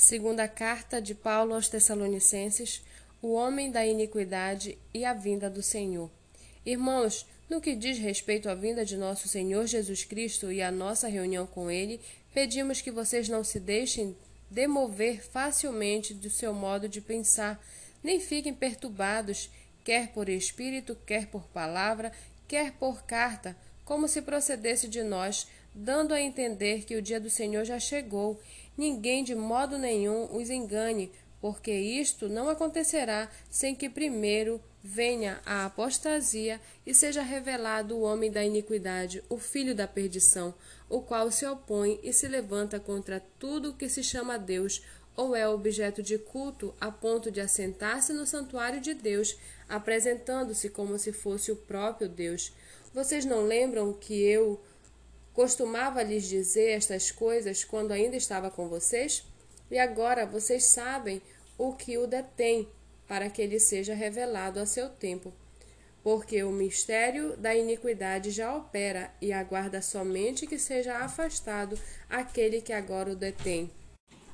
Segunda carta de Paulo aos Tessalonicenses, o homem da iniquidade e a vinda do Senhor. Irmãos, no que diz respeito à vinda de nosso Senhor Jesus Cristo e à nossa reunião com ele, pedimos que vocês não se deixem demover facilmente do seu modo de pensar, nem fiquem perturbados, quer por espírito, quer por palavra, quer por carta, como se procedesse de nós, dando a entender que o dia do Senhor já chegou. Ninguém de modo nenhum os engane, porque isto não acontecerá sem que primeiro venha a apostasia e seja revelado o homem da iniquidade, o filho da perdição, o qual se opõe e se levanta contra tudo que se chama Deus ou é objeto de culto a ponto de assentar-se no santuário de Deus, apresentando-se como se fosse o próprio Deus. Vocês não lembram que eu Costumava lhes dizer estas coisas quando ainda estava com vocês? E agora vocês sabem o que o detém, para que ele seja revelado a seu tempo. Porque o mistério da iniquidade já opera e aguarda somente que seja afastado aquele que agora o detém.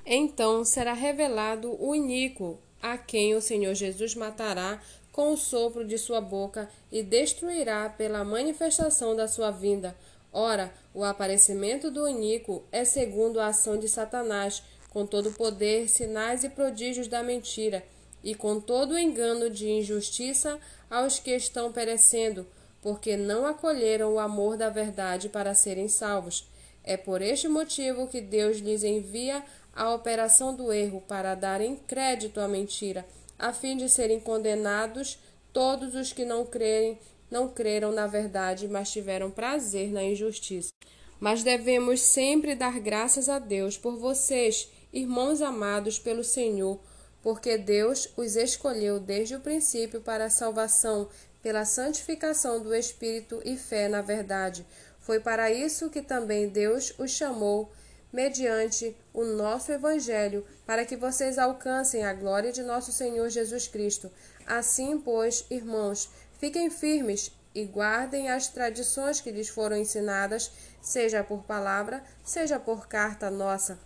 Então será revelado o iníquo, a quem o Senhor Jesus matará com o sopro de sua boca e destruirá pela manifestação da sua vinda Ora, o aparecimento do iníquo é segundo a ação de Satanás, com todo o poder, sinais e prodígios da mentira, e com todo o engano de injustiça aos que estão perecendo, porque não acolheram o amor da verdade para serem salvos. É por este motivo que Deus lhes envia a operação do erro para darem crédito à mentira, a fim de serem condenados todos os que não crerem não creram na verdade, mas tiveram prazer na injustiça. Mas devemos sempre dar graças a Deus por vocês, irmãos amados pelo Senhor, porque Deus os escolheu desde o princípio para a salvação, pela santificação do Espírito e fé na verdade. Foi para isso que também Deus os chamou, mediante o nosso Evangelho, para que vocês alcancem a glória de nosso Senhor Jesus Cristo. Assim, pois, irmãos, Fiquem firmes e guardem as tradições que lhes foram ensinadas, seja por palavra, seja por carta nossa.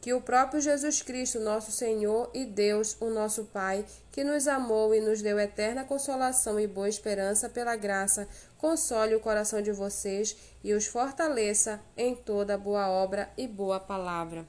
Que o próprio Jesus Cristo, nosso Senhor e Deus, o nosso Pai, que nos amou e nos deu eterna consolação e boa esperança pela graça, console o coração de vocês e os fortaleça em toda boa obra e boa palavra.